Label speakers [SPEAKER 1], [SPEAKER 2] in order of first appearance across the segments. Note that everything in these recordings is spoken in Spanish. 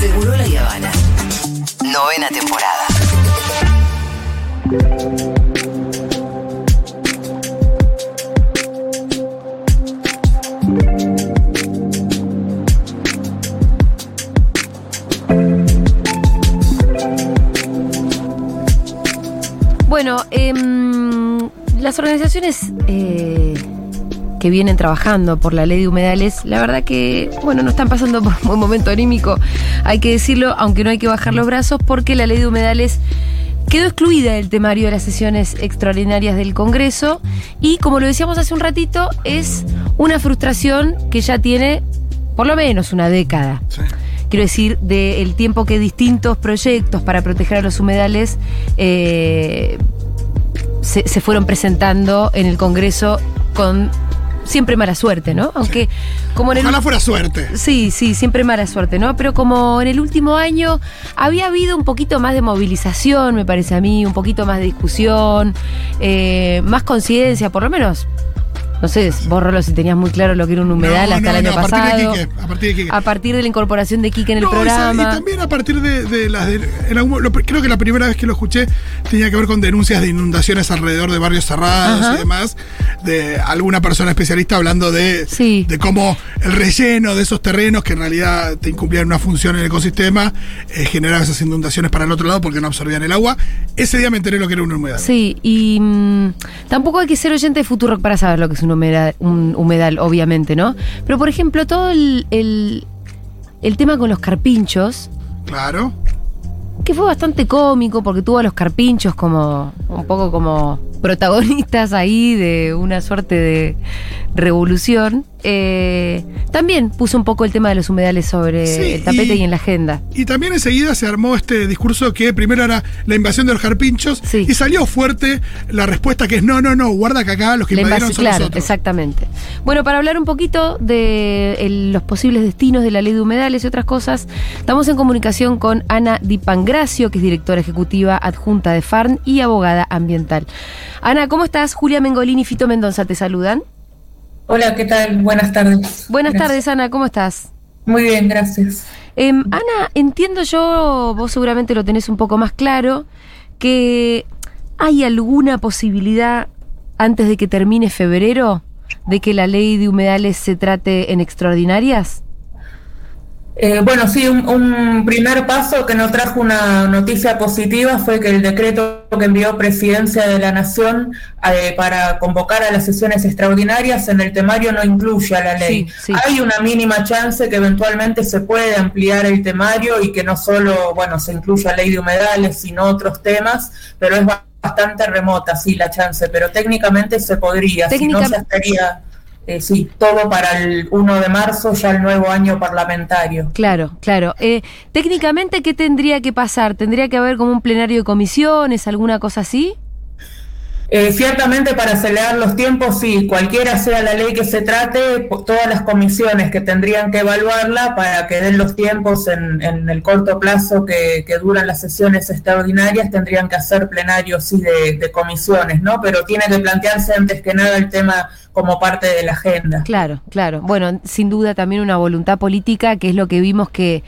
[SPEAKER 1] Seguro la Habana. Novena temporada.
[SPEAKER 2] Bueno, em, las organizaciones eh, que vienen trabajando por la ley de humedales, la verdad que, bueno, no están pasando por un buen momento anímico, hay que decirlo, aunque no hay que bajar los brazos, porque la ley de humedales quedó excluida del temario de las sesiones extraordinarias del Congreso y, como lo decíamos hace un ratito, es una frustración que ya tiene por lo menos una década. Quiero decir, del tiempo que distintos proyectos para proteger a los humedales eh, se, se fueron presentando en el Congreso con siempre mala suerte, ¿no? Aunque como en el
[SPEAKER 3] Ojalá fuera suerte.
[SPEAKER 2] Sí, sí, siempre mala suerte, ¿no? Pero como en el último año había habido un poquito más de movilización, me parece a mí, un poquito más de discusión, eh, más conciencia, por lo menos. No sé, vos, Rolo, si tenías muy claro lo que era un humedal
[SPEAKER 3] No,
[SPEAKER 2] hasta
[SPEAKER 3] no,
[SPEAKER 2] el año
[SPEAKER 3] no, a partir de
[SPEAKER 2] pasado.
[SPEAKER 3] Quique, a partir de Quique.
[SPEAKER 2] A partir de la incorporación de Kike en el
[SPEAKER 3] No, esa-
[SPEAKER 2] programa.
[SPEAKER 3] y también a partir de, de las. de- lo- creo que la primera vez que lo escuché tenía que ver con denuncias de inundaciones alrededor de barrios cerrados
[SPEAKER 2] Ajá.
[SPEAKER 3] y demás. De alguna persona especialista hablando de,
[SPEAKER 2] Sí.
[SPEAKER 3] de cómo el relleno de esos terrenos que en realidad te incumplían una función en el ecosistema eh, generaba esas inundaciones para el otro lado porque no absorbían el agua. Ese día me enteré lo que era una humedad.
[SPEAKER 2] Sí, y mm, tampoco hay que ser oyente de Futuro para saber lo que es un humedal, un humedal, obviamente, ¿no? Pero, por ejemplo, todo el, el, el tema con los carpinchos,
[SPEAKER 3] Claro.
[SPEAKER 2] que fue bastante cómico porque tuvo a los carpinchos como un poco como protagonistas ahí de una suerte de revolución. eh, también puso un poco el tema de los humedales sobre
[SPEAKER 3] Sí,
[SPEAKER 2] el tapete y,
[SPEAKER 3] y-
[SPEAKER 2] en la agenda.
[SPEAKER 3] Y también enseguida se armó este discurso que primero era la invasión de los carpinchos
[SPEAKER 2] Sí.
[SPEAKER 3] y salió fuerte la respuesta que es no, no, no, guarda que acá los que
[SPEAKER 2] La
[SPEAKER 3] invadieron son
[SPEAKER 2] claro,
[SPEAKER 3] nosotros.
[SPEAKER 2] exactamente. Bueno, para hablar un poquito de el- los posibles destinos de la ley de humedales y otras cosas, estamos en comunicación con Ana Di Pangracio, que es directora ejecutiva adjunta de FARN y abogada ambiental. Ana, ¿cómo estás? Julia Mengolini y Fito Mendoza te saludan.
[SPEAKER 4] Hola, ¿qué tal? Buenas tardes.
[SPEAKER 2] Buenas
[SPEAKER 4] Gracias.
[SPEAKER 2] tardes, Ana, ¿cómo estás?
[SPEAKER 4] Muy bien, gracias.
[SPEAKER 2] Em, Ana, entiendo yo, vos seguramente lo tenés un poco más claro, que hay alguna posibilidad antes de que termine febrero de que la ley de humedales se trate en extraordinarias.
[SPEAKER 4] Eh, bueno, sí, un, un primer paso que nos trajo una noticia positiva fue que el decreto que envió Presidencia de la Nación eh, para convocar a las sesiones extraordinarias en el temario no incluye a la ley.
[SPEAKER 2] Sí, sí.
[SPEAKER 4] Hay una mínima chance que eventualmente se puede ampliar el temario y que no solo, bueno, se incluya ley de humedales, sino otros temas, pero es bastante remota, sí, la chance, pero técnicamente se podría, si no
[SPEAKER 2] Técnica-
[SPEAKER 4] ya estaría... Eh, sí, todo para el 1 de marzo, ya el nuevo año parlamentario.
[SPEAKER 2] Claro, claro. Eh, técnicamente, ¿qué tendría que pasar? ¿Tendría que haber como un plenario de comisiones, alguna cosa así?
[SPEAKER 4] Eh, ciertamente para acelerar los tiempos, sí, cualquiera sea la ley que se trate, todas las comisiones que tendrían que evaluarla para que den los tiempos en, en el corto plazo que, que duran las sesiones extraordinarias, tendrían que hacer plenarios sí de, de comisiones, ¿no? Pero tiene que plantearse antes que nada el tema como parte de la agenda.
[SPEAKER 2] Claro, claro. Bueno, sin duda también una voluntad política, que es lo que vimos que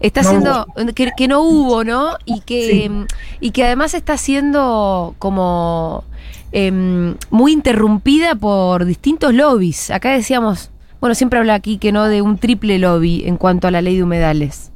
[SPEAKER 2] está
[SPEAKER 4] No
[SPEAKER 2] siendo, que, que no hubo, ¿no? Y que,
[SPEAKER 4] Sí.
[SPEAKER 2] y que además está siendo como em, muy interrumpida por distintos lobbies. Acá decíamos, bueno, siempre habla aquí que no de un triple lobby en cuanto a la ley de humedales.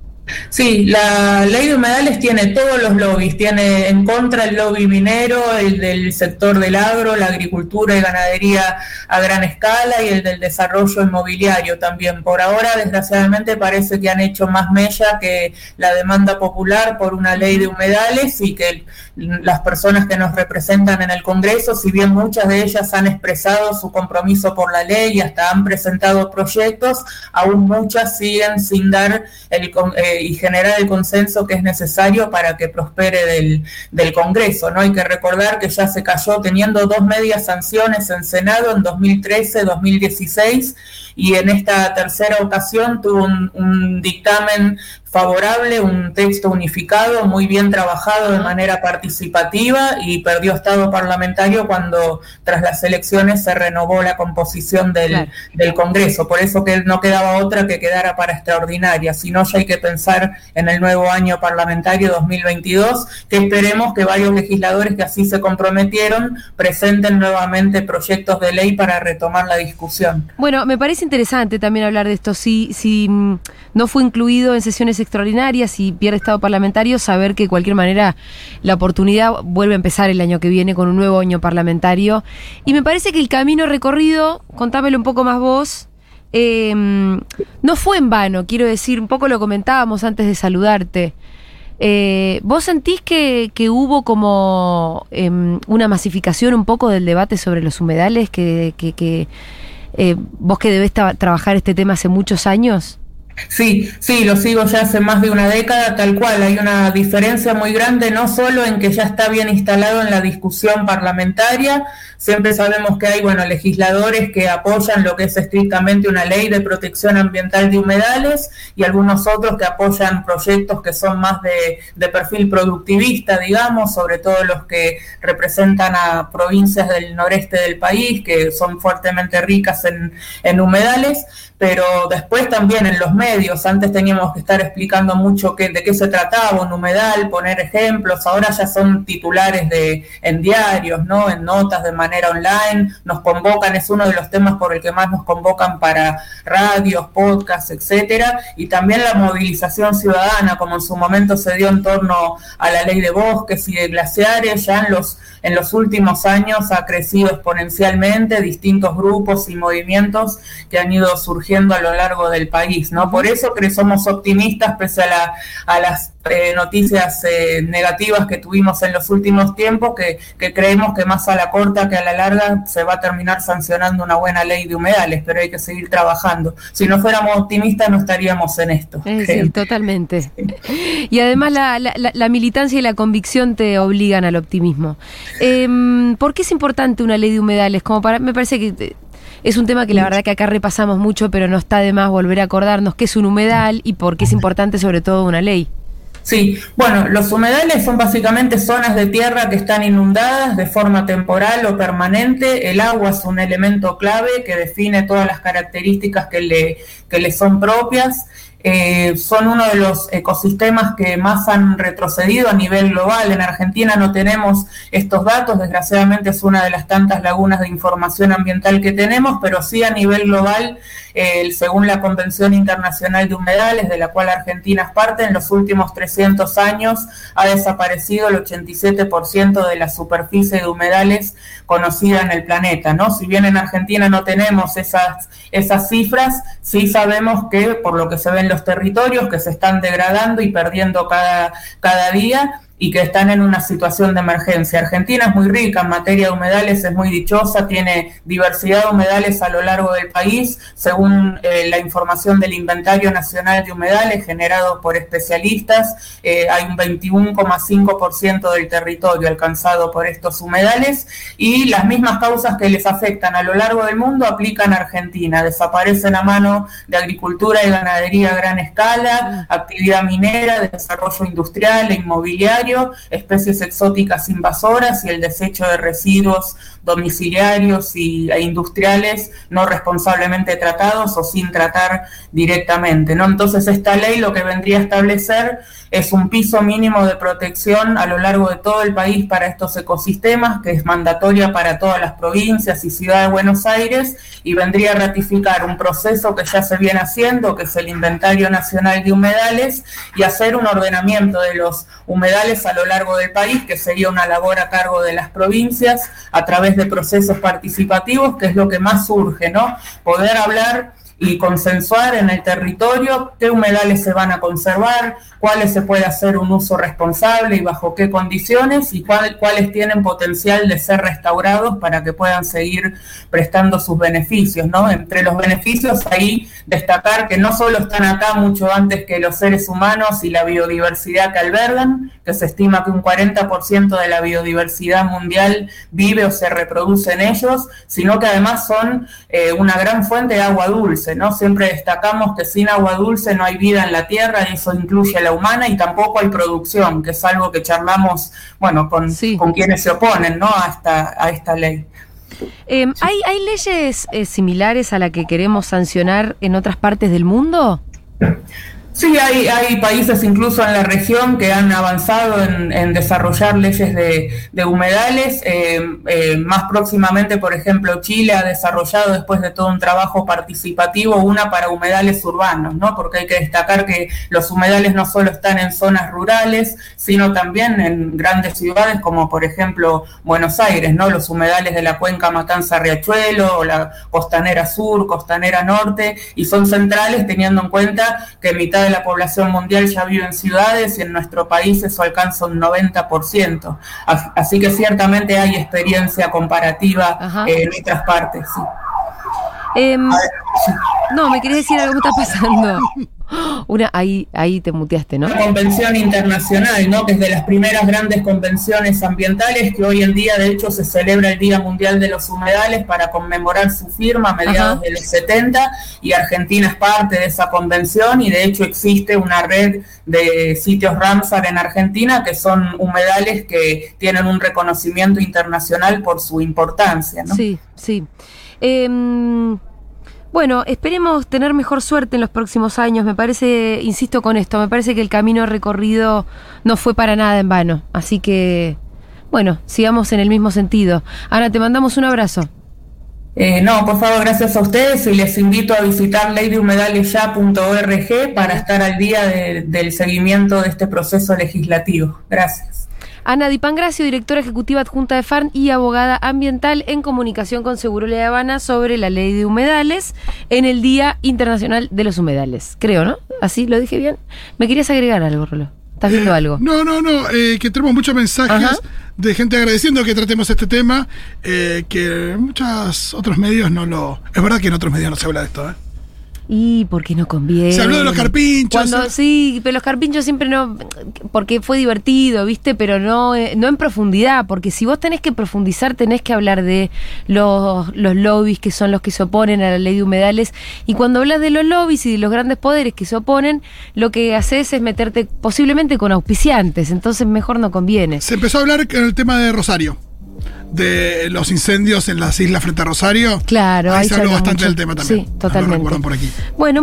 [SPEAKER 4] Sí, la ley de humedales tiene todos los lobbies, tiene en contra el lobby minero, el del sector del agro, la agricultura y ganadería a gran escala y el del desarrollo inmobiliario también. Por ahora, desgraciadamente, parece que han hecho más mella que la demanda popular por una ley de humedales y que las personas que nos representan en el Congreso, si bien muchas de ellas han expresado su compromiso por la ley y hasta han presentado proyectos, aún muchas siguen sin dar el, con- eh, y generar el consenso que es necesario para que prospere del, del Congreso. ¿no? Hay que recordar que ya se cayó teniendo dos medias sanciones en Senado en 2013-2016 y en esta tercera ocasión tuvo un dictamen favorable, un texto unificado, muy bien trabajado de manera participativa y perdió estado parlamentario cuando tras las elecciones se renovó la composición del, del Congreso. Por eso que no quedaba otra que quedara para extraordinaria, sino ya hay que pensar en el nuevo año parlamentario 2022, que esperemos que varios legisladores que así se comprometieron presenten nuevamente proyectos de ley para retomar la discusión.
[SPEAKER 2] Bueno, me parece interesante también hablar de esto. Si, si mm, no fue incluido en sesiones extraordinarias y pierde estado parlamentario, saber que de cualquier manera la oportunidad vuelve a empezar el año que viene con un nuevo año parlamentario. Y me parece que el camino recorrido, contámelo un poco más vos, em, no fue en vano, quiero decir, un poco lo comentábamos antes de saludarte. Eh, ¿Vos sentís que, hubo como em, una masificación un poco del debate sobre los humedales? Que, que, eh, vos que debes trabajar este tema hace muchos años.
[SPEAKER 4] Sí, sí, lo sigo ya hace más de una década, tal cual. Hay una diferencia muy grande, no solo en que ya está bien instalado en la discusión parlamentaria, siempre sabemos que hay, bueno, legisladores que apoyan lo que es estrictamente una ley de protección ambiental de humedales y algunos otros que apoyan proyectos que son más de, de perfil productivista, digamos, sobre todo los que representan a provincias del noreste del país, que son fuertemente ricas en, en humedales pero después también en los medios, antes teníamos que estar explicando mucho qué, de qué se trataba, un humedal, poner ejemplos, ahora ya son titulares de, en diarios, ¿no? en notas de manera online, nos convocan, es uno de los temas por el que más nos convocan para radios, podcasts, etcétera, y también la movilización ciudadana, como en su momento se dio en torno a la ley de bosques y de glaciares, ya en los, en los últimos años ha crecido exponencialmente distintos grupos y movimientos que han ido surgiendo a lo largo del país, ¿no? Por eso que somos optimistas pese a, la, a las eh, noticias eh, negativas que tuvimos en los últimos tiempos, que, creemos que más a la corta que a la larga se va a terminar sancionando una buena ley de humedales, pero hay que seguir trabajando. Si no fuéramos optimistas no estaríamos en esto.
[SPEAKER 2] sí, totalmente. Y además la, la, militancia y la convicción te obligan al optimismo. Em, ¿Por qué es importante una ley de humedales? Como para, me parece que es un tema que la verdad que acá repasamos mucho, pero no está de más volver a acordarnos qué es un humedal y por qué es importante sobre todo una ley.
[SPEAKER 4] Sí, bueno, los humedales son básicamente zonas de tierra que están inundadas de forma temporal o permanente. El agua es un elemento clave que define todas las características que le, que le son propias. Eh, son uno de los ecosistemas que más han retrocedido a nivel global. En Argentina no tenemos estos datos, desgraciadamente es una de las tantas lagunas de información ambiental que tenemos, pero sí a nivel global, eh, según la Convención Internacional de Humedales, de la cual Argentina es parte, en los últimos 300 años ha desaparecido el 87% de la superficie de humedales conocida en el planeta. ¿no? Si bien en Argentina no tenemos esas, esas cifras, sí sabemos que por lo que se ve los territorios que se están degradando y perdiendo cada, cada día y que están en una situación de emergencia. Argentina es muy rica en materia de humedales, es muy dichosa, tiene diversidad de humedales a lo largo del país, según eh, la información del Inventario Nacional de Humedales generado por especialistas, eh, hay un 21,5% del territorio alcanzado por estos humedales y las mismas causas que les afectan a lo largo del mundo aplican a Argentina, desaparecen a mano de agricultura y ganadería a gran escala, actividad minera, desarrollo industrial e inmobiliario, especies exóticas invasoras y el desecho de residuos domiciliarios y, e industriales no responsablemente tratados o sin tratar directamente. ¿no? Entonces esta ley lo que vendría a establecer es un piso mínimo de protección a lo largo de todo el país para estos ecosistemas, que es mandatoria para todas las provincias y ciudad de Buenos Aires, y vendría a ratificar un proceso que ya se viene haciendo, que es el Inventario Nacional de Humedales, y hacer un ordenamiento de los humedales a lo largo del país, que sería una labor a cargo de las provincias a través de procesos participativos, que es lo que más surge, ¿no? Poder hablar y consensuar en el territorio qué humedales se van a conservar, cuáles se puede hacer un uso responsable y bajo qué condiciones y cuáles tienen potencial de ser restaurados para que puedan seguir prestando sus beneficios. ¿no? Entre los beneficios ahí destacar que no solo están acá mucho antes que los seres humanos y la biodiversidad que albergan, que se estima que un 40% de la biodiversidad mundial vive o se reproduce en ellos, sino que además son eh, una gran fuente de agua dulce dulce, ¿no? Siempre destacamos que sin agua dulce no hay vida en la tierra, y eso incluye a la humana, y tampoco hay producción, que es algo que charlamos, bueno, con,
[SPEAKER 2] Sí.
[SPEAKER 4] con quienes se oponen, ¿no? A esta, a esta ley.
[SPEAKER 2] Eh, ¿hay, ¿Hay leyes eh, similares a la que queremos sancionar en otras partes del mundo?
[SPEAKER 4] Sí, hay, hay países incluso en la región que han avanzado en, desarrollar leyes de, de humedales. Eh, eh, más próximamente, por ejemplo, Chile ha desarrollado, después de todo un trabajo participativo, una para humedales urbanos, ¿no? Porque hay que destacar que los humedales no solo están en zonas rurales, sino también en grandes ciudades como, por ejemplo, Buenos Aires, ¿no? Los humedales de la cuenca Matanza-Riachuelo o la costanera sur, costanera norte, y son centrales teniendo en cuenta que mitad de la población mundial ya vive en ciudades y en nuestro país eso alcanza un 90%. As- Así que ciertamente hay experiencia comparativa eh, en otras partes. sí.
[SPEAKER 2] Em, no, me querías decir algo que está pasando. Una, ahí, ahí te muteaste, ¿no?
[SPEAKER 4] Una convención internacional, ¿no? que es de las primeras grandes convenciones ambientales, que hoy en día de hecho se celebra el Día Mundial de los Humedales para conmemorar su firma a mediados
[SPEAKER 2] Ajá.
[SPEAKER 4] de los 70 y Argentina es parte de esa convención y de hecho existe una red de sitios Ramsar en Argentina que son humedales que tienen un reconocimiento internacional por su importancia. ¿no?
[SPEAKER 2] Sí, sí. Em, bueno, esperemos tener mejor suerte en los próximos años. Me parece, insisto con esto, me parece que el camino recorrido no fue para nada en vano. Así que, bueno, sigamos en el mismo sentido. Ana, te mandamos un abrazo.
[SPEAKER 4] Eh, no, por favor, gracias a ustedes y les invito a visitar leydehumedalesya.org para estar al día de- del seguimiento de este proceso legislativo. Gracias.
[SPEAKER 2] Ana Di Pangracio, directora ejecutiva adjunta de FARN y abogada ambiental en comunicación con Seguro La Habana sobre la ley de humedales en el Día Internacional de los Humedales. Creo, ¿no? ¿Así lo dije bien? ¿Me querías agregar algo, Rolo? ¿Estás viendo algo?
[SPEAKER 3] No, no, no, eh, que tenemos muchos mensajes
[SPEAKER 2] Ajá.
[SPEAKER 3] de gente agradeciendo que tratemos este tema, eh, que muchos otros medios no lo... Es verdad que en otros medios no se habla de esto, ¿eh?
[SPEAKER 2] Y porque no conviene.
[SPEAKER 3] Se habló de los carpinchos,
[SPEAKER 2] Cuando,
[SPEAKER 3] ¿eh?
[SPEAKER 2] sí, pero los carpinchos siempre no. Porque fue divertido, ¿viste? Pero no, eh, no en profundidad. Porque si vos tenés que profundizar, tenés que hablar de los, los lobbies que son los que se oponen a la ley de humedales. Y cuando hablas de los lobbies y de los grandes poderes que se oponen, lo que haces es meterte posiblemente con auspiciantes. Entonces mejor no conviene.
[SPEAKER 3] Se empezó a hablar con el tema de Rosario, de los incendios en las islas frente a Rosario.
[SPEAKER 2] Claro,
[SPEAKER 3] ahí
[SPEAKER 2] ahí
[SPEAKER 3] se habló bastante
[SPEAKER 2] mucho.
[SPEAKER 3] del tema también.
[SPEAKER 2] Sí,
[SPEAKER 3] Lo
[SPEAKER 2] totalmente.
[SPEAKER 3] recuerdan por aquí.
[SPEAKER 2] Bueno,